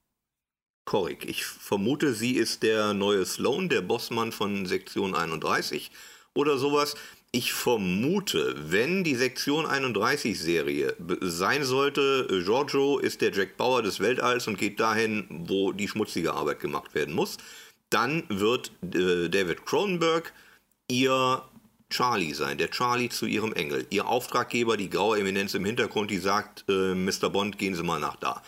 Korrekt. Ich vermute, sie ist der neue Sloan, der Bossmann von Sektion 31 oder sowas. Ich vermute, wenn die Sektion 31 Serie sein sollte, Giorgio ist der Jack Bauer des Weltalls und geht dahin, wo die schmutzige Arbeit gemacht werden muss, dann wird äh, David Cronenberg ihr Charlie sein, der Charlie zu ihrem Engel. Ihr Auftraggeber, die graue Eminenz im Hintergrund, die sagt, äh, Mr. Bond, gehen Sie mal nach da.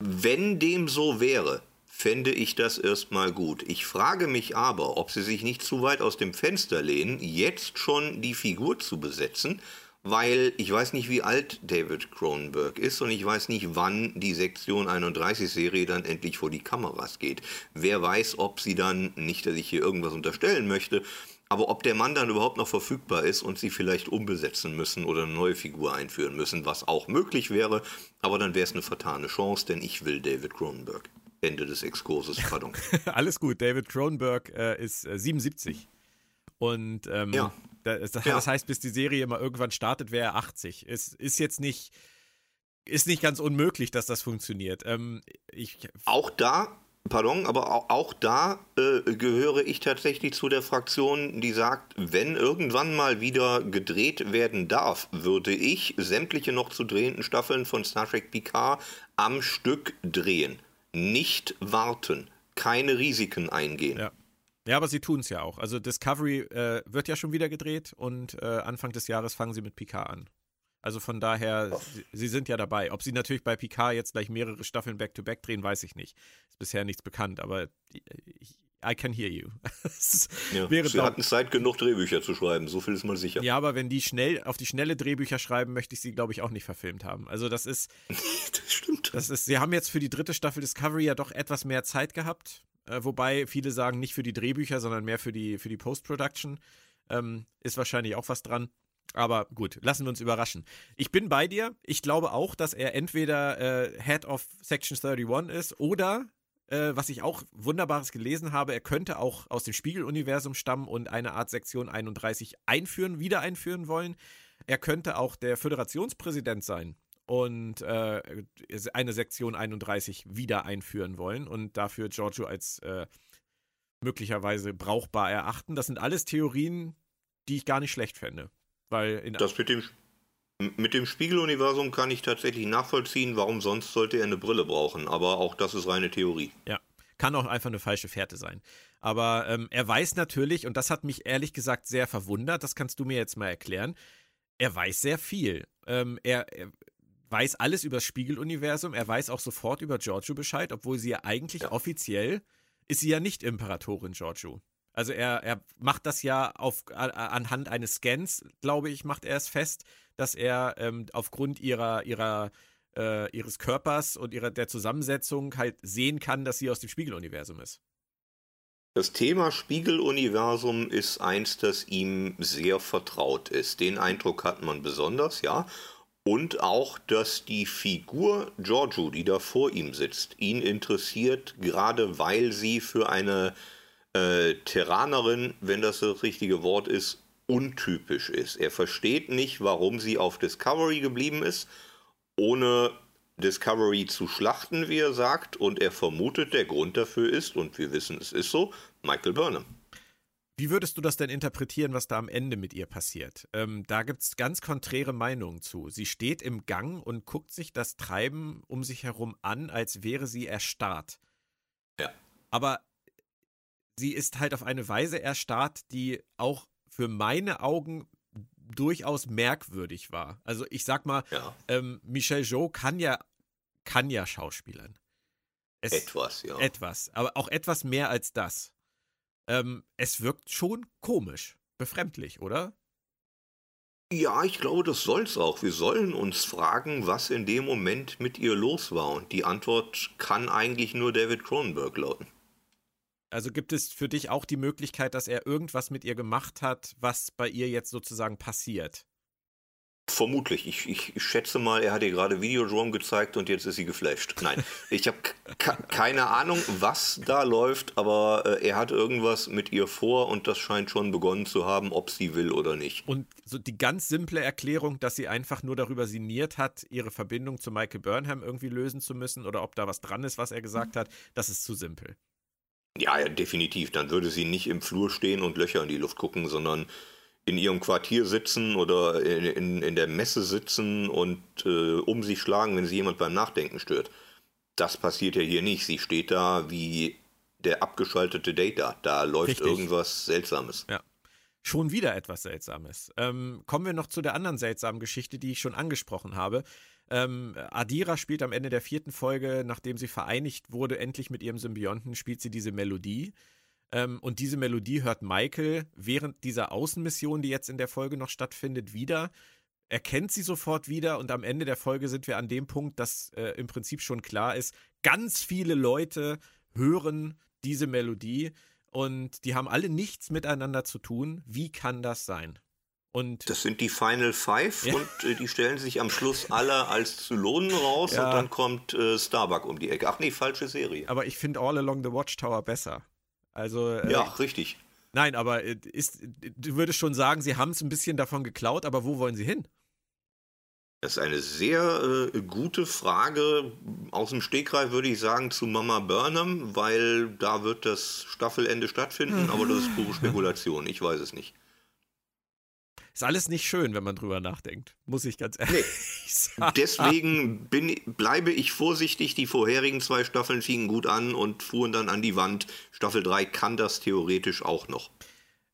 Wenn dem so wäre, fände ich das erstmal gut. Ich frage mich aber, ob sie sich nicht zu weit aus dem Fenster lehnen, jetzt schon die Figur zu besetzen, weil ich weiß nicht, wie alt David Cronenberg ist und ich weiß nicht, wann die Sektion 31 Serie dann endlich vor die Kameras geht. Wer weiß, ob sie dann, nicht, dass ich hier irgendwas unterstellen möchte, aber ob der Mann dann überhaupt noch verfügbar ist und sie vielleicht umbesetzen müssen oder eine neue Figur einführen müssen, was auch möglich wäre, aber dann wäre es eine vertane Chance, denn ich will David Cronenberg. Ende des Exkurses, pardon. Alles gut, David Cronenberg äh, ist äh, 77. Und ähm, ja. das, das, ja. heißt, bis die Serie mal irgendwann startet, wäre er 80. Es ist jetzt nicht, ist nicht ganz unmöglich, dass das funktioniert. Ähm, ich, auch da Pardon, aber auch da äh, gehöre ich tatsächlich zu der Fraktion, die sagt, wenn irgendwann mal wieder gedreht werden darf, würde ich sämtliche noch zu drehenden Staffeln von Star Trek Picard am Stück drehen. Nicht warten, keine Risiken eingehen. Ja. Ja, aber sie tun es ja auch. Also Discovery äh, wird ja schon wieder gedreht und äh, Anfang des Jahres fangen sie mit Picard an. Also von daher, sie, sie, sind ja dabei. Ob sie natürlich bei Picard jetzt gleich mehrere Staffeln Back-to-Back -back drehen, weiß ich nicht. Ist bisher nichts bekannt, aber ich, I can hear you. ja, wäre sie hatten Zeit genug, Drehbücher zu schreiben, so viel ist mal sicher. Ja, aber wenn die schnell auf die schnelle Drehbücher schreiben, möchte ich sie, glaube ich, auch nicht verfilmt haben. Also das ist. das stimmt. Das ist, sie haben jetzt für die dritte Staffel Discovery ja doch etwas mehr Zeit gehabt. Äh, wobei viele sagen, nicht für die Drehbücher, sondern mehr für die, für die Post-Production. Ähm, ist wahrscheinlich auch was dran. Aber gut, lassen wir uns überraschen. Ich bin bei dir. Ich glaube auch, dass er entweder äh, Head of Section 31 ist oder, äh, was ich auch Wunderbares gelesen habe, er könnte auch aus dem Spiegeluniversum stammen und eine Art Sektion 31 einführen, wieder einführen wollen. Er könnte auch der Föderationspräsident sein und äh, eine Sektion 31 wieder einführen wollen und dafür Giorgio als äh, möglicherweise brauchbar erachten. Das sind alles Theorien, die ich gar nicht schlecht fände. Weil das mit dem, mit dem Spiegeluniversum kann ich tatsächlich nachvollziehen, warum sonst sollte er eine Brille brauchen. Aber auch das ist reine Theorie. Ja, kann auch einfach eine falsche Fährte sein. Aber ähm, er weiß natürlich, und das hat mich ehrlich gesagt sehr verwundert, das kannst du mir jetzt mal erklären, er weiß sehr viel. Ähm, er, er, weiß alles über das Spiegeluniversum, er weiß auch sofort über Giorgio Bescheid, obwohl sie ja eigentlich ja. offiziell ist sie ja nicht Imperatorin Giorgio. Also er, er macht das ja auf, anhand eines Scans, glaube ich, macht er es fest, dass er ähm, aufgrund ihrer, ihrer, äh, ihres Körpers und ihrer, der Zusammensetzung halt sehen kann, dass sie aus dem Spiegeluniversum ist. Das Thema Spiegeluniversum ist eins, das ihm sehr vertraut ist. Den Eindruck hat man besonders, ja. Und auch, dass die Figur Giorgio, die da vor ihm sitzt, ihn interessiert, gerade weil sie für eine äh, Terranerin, wenn das das richtige Wort ist, untypisch ist. Er versteht nicht, warum sie auf Discovery geblieben ist, ohne Discovery zu schlachten, wie er sagt. Und er vermutet, der Grund dafür ist, und wir wissen, es ist so, Michael Burnham. Wie würdest du das denn interpretieren, was da am Ende mit ihr passiert? Ähm, da gibt es ganz konträre Meinungen zu. Sie steht im Gang und guckt sich das Treiben um sich herum an, als wäre sie erstarrt. Ja. Aber sie ist halt auf eine Weise erstarrt, die auch für meine Augen durchaus merkwürdig war. Also ich sag mal, ja. ähm, Michel Jo kann ja, kann ja schauspielern. Es, etwas, ja. Etwas, aber auch etwas mehr als das ähm, es wirkt schon komisch, befremdlich, oder? Ja, ich glaube, das soll's auch. Wir sollen uns fragen, was in dem Moment mit ihr los war. Und die Antwort kann eigentlich nur David Cronenberg lauten. Also gibt es für dich auch die Möglichkeit, dass er irgendwas mit ihr gemacht hat, was bei ihr jetzt sozusagen passiert? Vermutlich. Ich, ich, schätze mal, er hat ihr gerade Videodrome gezeigt und jetzt ist sie geflasht. Nein, ich habe keine Ahnung, was da läuft, aber äh, er hat irgendwas mit ihr vor und das scheint schon begonnen zu haben, ob sie will oder nicht. Und so die ganz simple Erklärung, dass sie einfach nur darüber sinniert hat, ihre Verbindung zu Michael Burnham irgendwie lösen zu müssen oder ob da was dran ist, was er gesagt hat, das ist zu simpel. Ja, ja, definitiv. Dann würde sie nicht im Flur stehen und Löcher in die Luft gucken, sondern in ihrem Quartier sitzen oder in, in, in der Messe sitzen und äh, um sich schlagen, wenn sie jemand beim Nachdenken stört. Das passiert ja hier nicht. Sie steht da wie der abgeschaltete Data. Da läuft Richtig. irgendwas Seltsames. Ja. Schon wieder etwas Seltsames. Ähm, kommen wir noch zu der anderen seltsamen Geschichte, die ich schon angesprochen habe. Ähm, Adira spielt am Ende der vierten Folge, nachdem sie vereinigt wurde, endlich mit ihrem Symbionten, spielt sie diese Melodie. Ähm, und diese Melodie hört Michael während dieser Außenmission, die jetzt in der Folge noch stattfindet, wieder. Er kennt sie sofort wieder und am Ende der Folge sind wir an dem Punkt, dass äh, im Prinzip schon klar ist, ganz viele Leute hören diese Melodie und die haben alle nichts miteinander zu tun. Wie kann das sein? Und das sind die Final Five ja. und äh, die stellen sich am Schluss alle als Zylonen raus ja. und dann kommt äh, Starbuck um die Ecke. Ach nee, falsche Serie. Aber ich finde All Along the Watchtower besser. Also äh, ja, richtig. Nein, aber äh, ist, du würdest schon sagen, sie haben es ein bisschen davon geklaut, aber wo wollen sie hin? Das ist eine sehr äh, gute Frage. Aus dem Stegreif würde ich sagen zu Mama Burnham, weil da wird das Staffelende stattfinden, aber das ist pure Spekulation. Ich weiß es nicht. Ist alles nicht schön, wenn man drüber nachdenkt, muss ich ganz ehrlich nee. sagen. Deswegen bin, bleibe ich vorsichtig. Die vorherigen zwei Staffeln fingen gut an und fuhren dann an die Wand. Staffel 3 kann das theoretisch auch noch.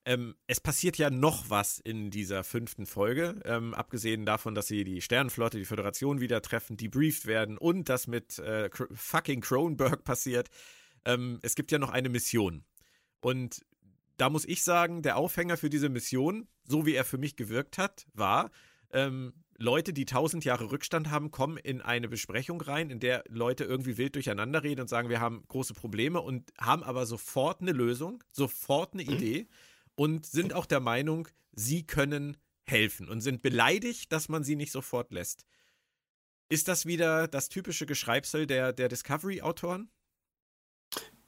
Ähm, es passiert ja noch was in dieser fünften Folge, ähm, abgesehen davon, dass sie die Sternenflotte, die Föderation wieder treffen, debrieft werden und das mit äh, fucking Cronenberg passiert. Ähm, es gibt ja noch eine Mission. Und da muss ich sagen, der Aufhänger für diese Mission, so wie er für mich gewirkt hat, war, ähm, Leute, die tausend Jahre Rückstand haben, kommen in eine Besprechung rein, in der Leute irgendwie wild durcheinander reden und sagen, wir haben große Probleme und haben aber sofort eine Lösung, sofort eine mhm. Idee und sind auch der Meinung, sie können helfen und sind beleidigt, dass man sie nicht sofort lässt. Ist das wieder das typische Geschreibsel der, der Discovery-Autoren?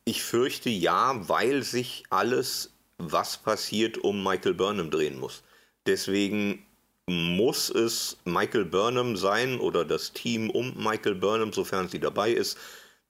Ich fürchte ja, weil sich alles was passiert, um Michael Burnham drehen muss. Deswegen muss es Michael Burnham sein oder das Team um Michael Burnham, sofern sie dabei ist,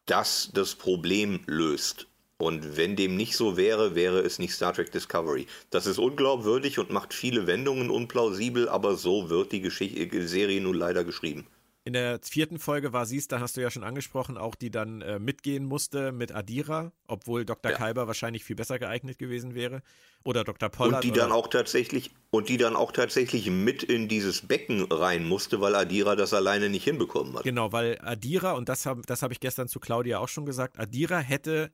das das Problem löst. Und wenn dem nicht so wäre, wäre es nicht Star Trek Discovery. Das ist unglaubwürdig und macht viele Wendungen unplausibel, aber so wird die Geschichte, Serie nun leider geschrieben. In der vierten Folge war sie es, da hast du ja schon angesprochen, auch die dann äh, mitgehen musste mit Adira, obwohl Dr. Ja. Kalber wahrscheinlich viel besser geeignet gewesen wäre. Oder Dr. Pollard. Und die dann auch tatsächlich und die dann auch tatsächlich mit in dieses Becken rein musste, weil Adira das alleine nicht hinbekommen hat. Genau, weil Adira, und das habe das hab ich gestern zu Claudia auch schon gesagt, Adira hätte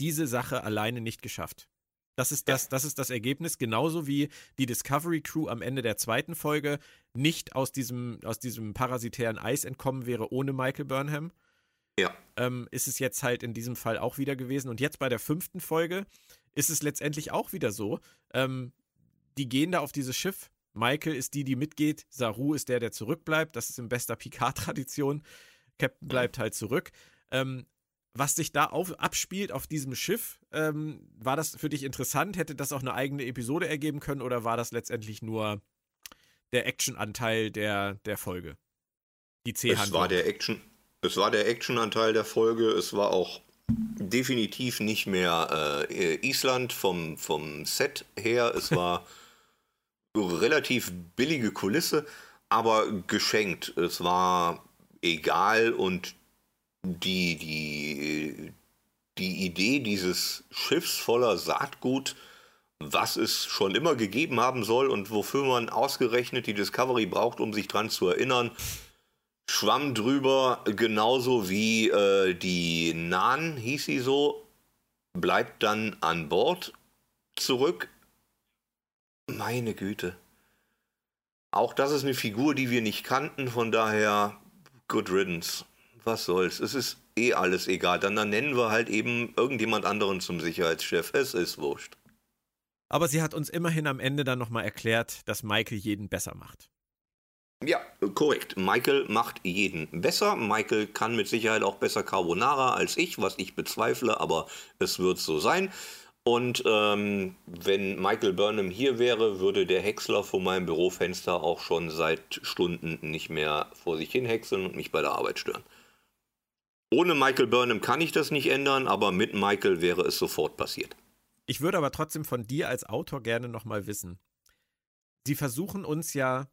diese Sache alleine nicht geschafft. Das ist das, das ist das Ergebnis, genauso wie die Discovery Crew am Ende der zweiten Folge nicht aus diesem, aus diesem parasitären Eis entkommen wäre ohne Michael Burnham. Ja. Ähm, ist es jetzt halt in diesem Fall auch wieder gewesen. Und jetzt bei der fünften Folge ist es letztendlich auch wieder so. Ähm, die gehen da auf dieses Schiff. Michael ist die, die mitgeht. Saru ist der, der zurückbleibt. Das ist in bester Picard-Tradition. Captain bleibt halt zurück. Ähm, was sich da auf, abspielt auf diesem Schiff, ähm, war das für dich interessant? Hätte das auch eine eigene Episode ergeben können oder war das letztendlich nur der Actionanteil der, der Folge? Die c Es war der Action, es war der Actionanteil der Folge. Es war auch definitiv nicht mehr äh, Island vom, vom Set her. Es war relativ billige Kulisse, aber geschenkt. Es war egal und die, die, die Idee dieses Schiffs voller Saatgut, was es schon immer gegeben haben soll und wofür man ausgerechnet die Discovery braucht, um sich dran zu erinnern, schwamm drüber, genauso wie äh, die Nan, hieß sie so, bleibt dann an Bord zurück. Meine Güte. Auch das ist eine Figur, die wir nicht kannten, von daher good riddance. Was soll's? Es ist eh alles egal. Dann, dann nennen wir halt eben irgendjemand anderen zum Sicherheitschef. Es ist wurscht. Aber sie hat uns immerhin am Ende dann nochmal erklärt, dass Michael jeden besser macht. Ja, korrekt. Michael macht jeden besser. Michael kann mit Sicherheit auch besser Carbonara als ich, was ich bezweifle, aber es wird so sein. Und ähm, wenn Michael Burnham hier wäre, würde der Häcksler vor meinem Bürofenster auch schon seit Stunden nicht mehr vor sich hin häckseln und mich bei der Arbeit stören. Ohne Michael Burnham kann ich das nicht ändern, aber mit Michael wäre es sofort passiert. Ich würde aber trotzdem von dir als Autor gerne nochmal wissen. Sie versuchen uns ja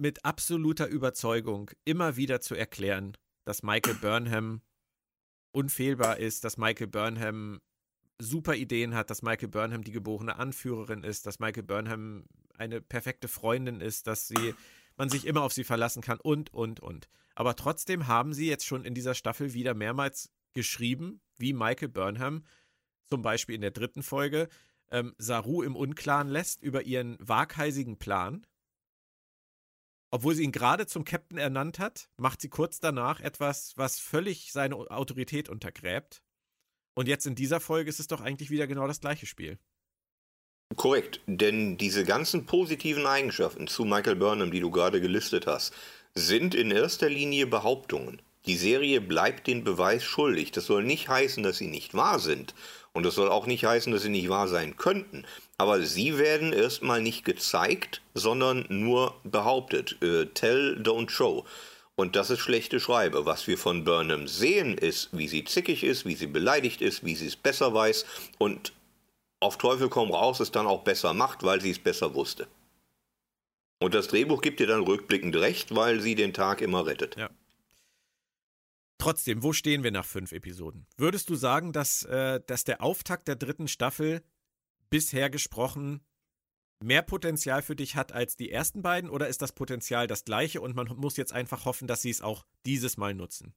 mit absoluter Überzeugung immer wieder zu erklären, dass Michael Burnham unfehlbar ist, dass Michael Burnham super Ideen hat, dass Michael Burnham die geborene Anführerin ist, dass Michael Burnham eine perfekte Freundin ist, dass sie man sich immer auf sie verlassen kann und und und. Aber trotzdem haben sie jetzt schon in dieser Staffel wieder mehrmals geschrieben, wie Michael Burnham zum Beispiel in der dritten Folge ähm, Saru im Unklaren lässt über ihren waghalsigen Plan, obwohl sie ihn gerade zum Captain ernannt hat, macht sie kurz danach etwas, was völlig seine Autorität untergräbt. Und jetzt in dieser Folge ist es doch eigentlich wieder genau das gleiche Spiel. Korrekt, denn diese ganzen positiven Eigenschaften zu Michael Burnham, die du gerade gelistet hast, sind in erster Linie Behauptungen. Die Serie bleibt den Beweis schuldig. Das soll nicht heißen, dass sie nicht wahr sind. Und das soll auch nicht heißen, dass sie nicht wahr sein könnten. Aber sie werden erstmal nicht gezeigt, sondern nur behauptet. Äh, tell, don't show. Und das ist schlechte Schreibe. Was wir von Burnham sehen, ist, wie sie zickig ist, wie sie beleidigt ist, wie sie es besser weiß und auf Teufel komm raus es dann auch besser macht, weil sie es besser wusste. Und das Drehbuch gibt ihr dann rückblickend recht, weil sie den Tag immer rettet. Ja. Trotzdem, wo stehen wir nach fünf Episoden? Würdest du sagen, dass, äh, dass der Auftakt der dritten Staffel bisher gesprochen mehr Potenzial für dich hat als die ersten beiden oder ist das Potenzial das gleiche und man muss jetzt einfach hoffen, dass sie es auch dieses Mal nutzen?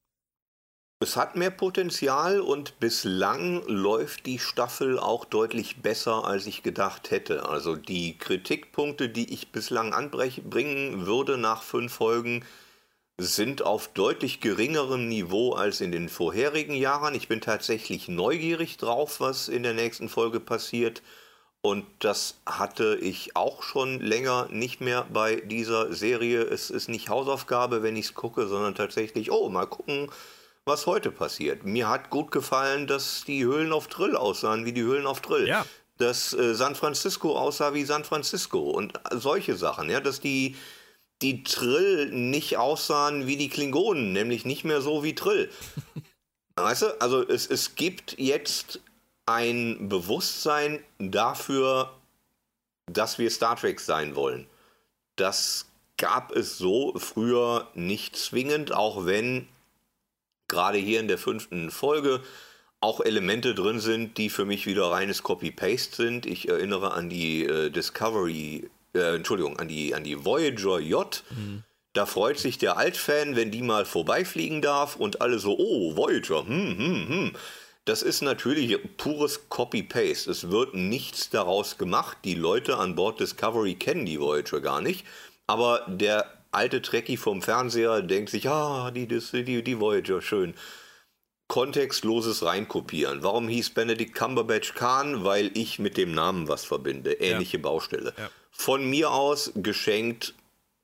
Es hat mehr Potenzial und bislang läuft die Staffel auch deutlich besser, als ich gedacht hätte. Also die Kritikpunkte, die ich bislang anbringen würde nach fünf Folgen, sind auf deutlich geringerem Niveau als in den vorherigen Jahren. Ich bin tatsächlich neugierig drauf, was in der nächsten Folge passiert. Und das hatte ich auch schon länger nicht mehr bei dieser Serie. Es ist nicht Hausaufgabe, wenn ich es gucke, sondern tatsächlich, oh, mal gucken, was heute passiert. Mir hat gut gefallen, dass die Höhlen auf Drill aussahen wie die Höhlen auf Drill. Ja. Dass äh, San Francisco aussah wie San Francisco und solche Sachen, ja, dass die, die Trill nicht aussahen wie die Klingonen, nämlich nicht mehr so wie Trill. weißt du, also es, es gibt jetzt ein Bewusstsein dafür, dass wir Star Trek sein wollen. Das gab es so früher nicht zwingend, auch wenn gerade hier in der fünften Folge auch Elemente drin sind, die für mich wieder reines Copy-Paste sind. Ich erinnere an die äh, Discovery, äh, Entschuldigung, an die, an die Voyager J. Mhm. Da freut sich der Altfan, wenn die mal vorbeifliegen darf und alle so, oh, Voyager, hm, hm, hm. Das ist natürlich pures Copy-Paste. Es wird nichts daraus gemacht. Die Leute an Bord Discovery kennen die Voyager gar nicht. Aber der alte Trekkie vom Fernseher denkt sich, ah, die, die, die Voyager, schön. Kontextloses reinkopieren. Warum hieß Benedict Cumberbatch Khan? Weil ich mit dem Namen was verbinde. Ähnliche ja. Baustelle. Ja. Von mir aus geschenkt,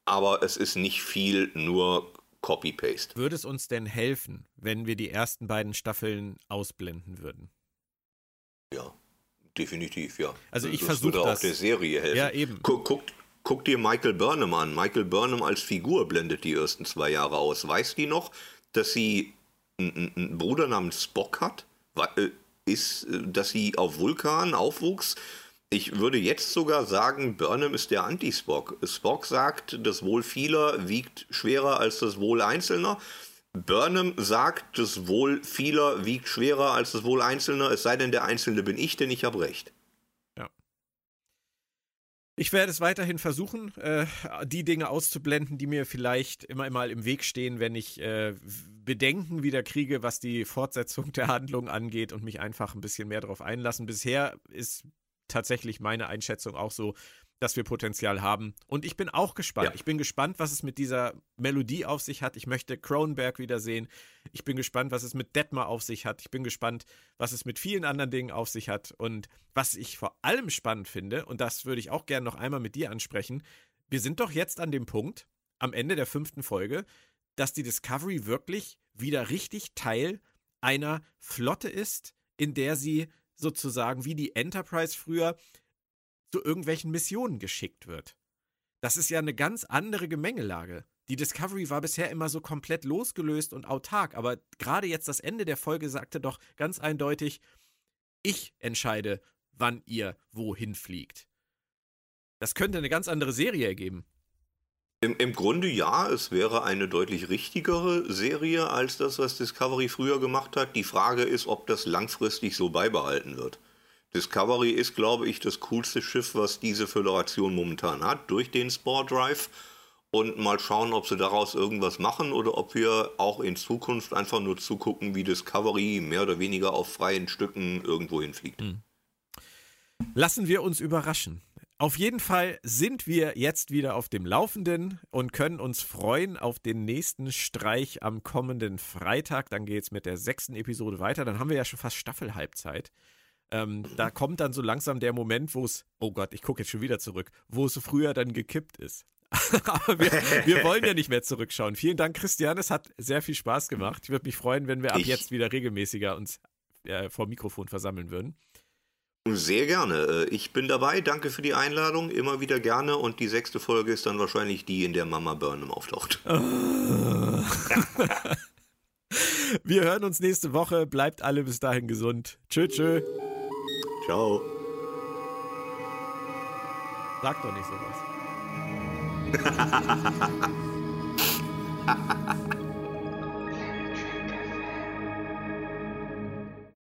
aber es ist nicht viel, nur Copy-Paste. Würde es uns denn helfen, wenn wir die ersten beiden Staffeln ausblenden würden? Ja, definitiv, ja. Also ich versuche das. auch der Serie helfen. Ja, eben. Guck, guck, dir Michael Burnham an. Michael Burnham als Figur blendet die ersten zwei Jahre aus. Weiß die noch, dass sie einen, einen Bruder namens Spock hat? Äh, ist, äh, dass sie auf Vulkan aufwuchs? Ich würde jetzt sogar sagen, Burnham ist der Anti-Spock. Spock sagt, das Wohl vieler wiegt schwerer als das Wohl Einzelner. Burnham sagt, das Wohl vieler wiegt schwerer als das Wohl Einzelner, es sei denn, der Einzelne bin ich, denn ich habe recht. Ich werde es weiterhin versuchen, äh, die Dinge auszublenden, die mir vielleicht immer mal im Weg stehen, wenn ich äh, Bedenken wieder kriege, was die Fortsetzung der Handlung angeht und mich einfach ein bisschen mehr darauf einlassen. Bisher ist tatsächlich meine Einschätzung auch so, dass wir Potenzial haben. Und ich bin auch gespannt. Ja. Ich bin gespannt, was es mit dieser Melodie auf sich hat. Ich möchte Cronenberg wiedersehen. Ich bin gespannt, was es mit Detmar auf sich hat. Ich bin gespannt, was es mit vielen anderen Dingen auf sich hat. Und was ich vor allem spannend finde, und das würde ich auch gerne noch einmal mit dir ansprechen, wir sind doch jetzt an dem Punkt, am Ende der fünften Folge, dass die Discovery wirklich wieder richtig Teil einer Flotte ist, in der sie sozusagen wie die Enterprise früher zu irgendwelchen Missionen geschickt wird. Das ist ja eine ganz andere Gemengelage. Die Discovery war bisher immer so komplett losgelöst und autark, aber gerade jetzt das Ende der Folge sagte doch ganz eindeutig, ich entscheide, wann ihr wohin fliegt. Das könnte eine ganz andere Serie ergeben. Im, Im Grunde ja, es wäre eine deutlich richtigere Serie als das, was Discovery früher gemacht hat. Die Frage ist, ob das langfristig so beibehalten wird. Discovery ist, glaube ich, das coolste Schiff, was diese Föderation momentan hat, durch den Spore Drive. Und mal schauen, ob sie daraus irgendwas machen oder ob wir auch in Zukunft einfach nur zugucken, wie Discovery mehr oder weniger auf freien Stücken irgendwo hinfliegt. Hm. Lassen wir uns überraschen. Auf jeden Fall sind wir jetzt wieder auf dem Laufenden und können uns freuen auf den nächsten Streich am kommenden Freitag. Dann geht es mit der sechsten Episode weiter. Dann haben wir ja schon fast Staffelhalbzeit. Ähm, da kommt dann so langsam der Moment, wo es, oh Gott, ich gucke jetzt schon wieder zurück, wo es früher dann gekippt ist. Aber wir, wir, wollen ja nicht mehr zurückschauen. Vielen Dank, Christian. Es hat sehr viel Spaß gemacht. Ich würde mich freuen, wenn wir ab ich. jetzt wieder regelmäßiger uns äh, vor Mikrofon versammeln würden. Sehr gerne. Äh, ich bin dabei. Danke für die Einladung. Immer wieder gerne. Und die sechste Folge ist dann wahrscheinlich die, in der Mama Burnham auftaucht. Wir hören uns nächste Woche. Bleibt alle bis dahin gesund. Tschö, tschö. Ciao. Sag doch nicht sowas.